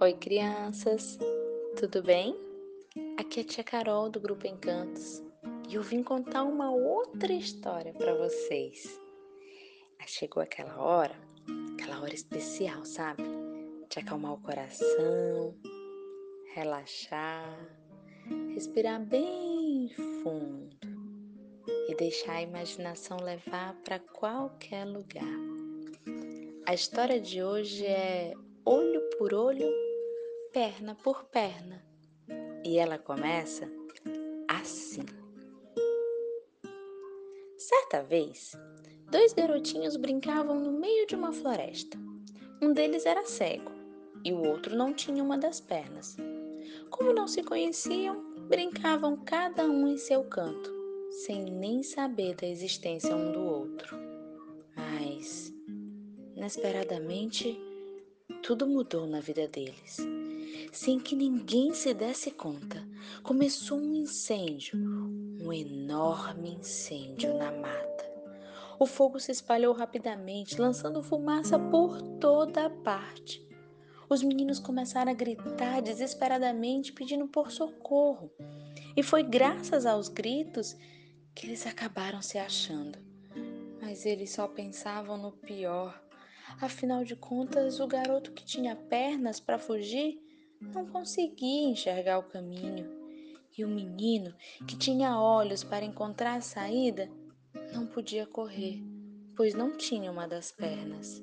Oi, crianças, tudo bem? Aqui é a tia Carol do Grupo Encantos e eu vim contar uma outra história para vocês. Chegou aquela hora, aquela hora especial, sabe? De acalmar o coração, relaxar, respirar bem fundo e deixar a imaginação levar para qualquer lugar. A história de hoje é olho por olho perna por perna. E ela começa assim. Certa vez, dois garotinhos brincavam no meio de uma floresta. Um deles era cego e o outro não tinha uma das pernas. Como não se conheciam, brincavam cada um em seu canto, sem nem saber da existência um do outro. Mas, inesperadamente, tudo mudou na vida deles sem que ninguém se desse conta, começou um incêndio, um enorme incêndio na mata. O fogo se espalhou rapidamente, lançando fumaça por toda parte. Os meninos começaram a gritar desesperadamente, pedindo por socorro. E foi graças aos gritos que eles acabaram se achando. Mas eles só pensavam no pior. Afinal de contas, o garoto que tinha pernas para fugir não conseguia enxergar o caminho, e o menino, que tinha olhos para encontrar a saída, não podia correr, pois não tinha uma das pernas.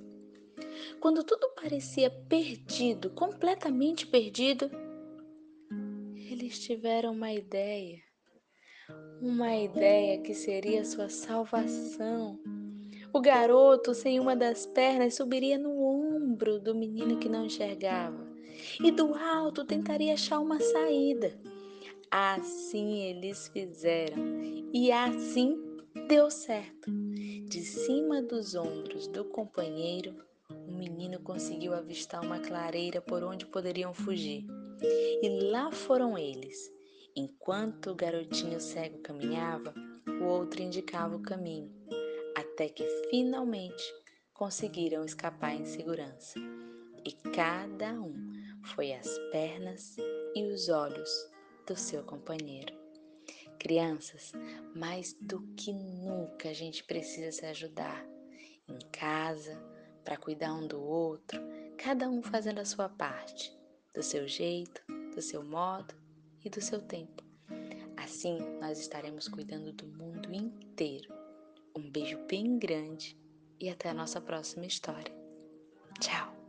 Quando tudo parecia perdido, completamente perdido, eles tiveram uma ideia. Uma ideia que seria sua salvação. O garoto sem uma das pernas subiria no ombro do menino que não enxergava e do alto tentaria achar uma saída. Assim eles fizeram e assim deu certo. De cima dos ombros do companheiro, o menino conseguiu avistar uma clareira por onde poderiam fugir. E lá foram eles. Enquanto o garotinho cego caminhava, o outro indicava o caminho, até que finalmente conseguiram escapar em segurança. E cada um foi as pernas e os olhos do seu companheiro. Crianças, mais do que nunca a gente precisa se ajudar em casa, para cuidar um do outro, cada um fazendo a sua parte, do seu jeito, do seu modo e do seu tempo. Assim nós estaremos cuidando do mundo inteiro. Um beijo bem grande e até a nossa próxima história. Tchau!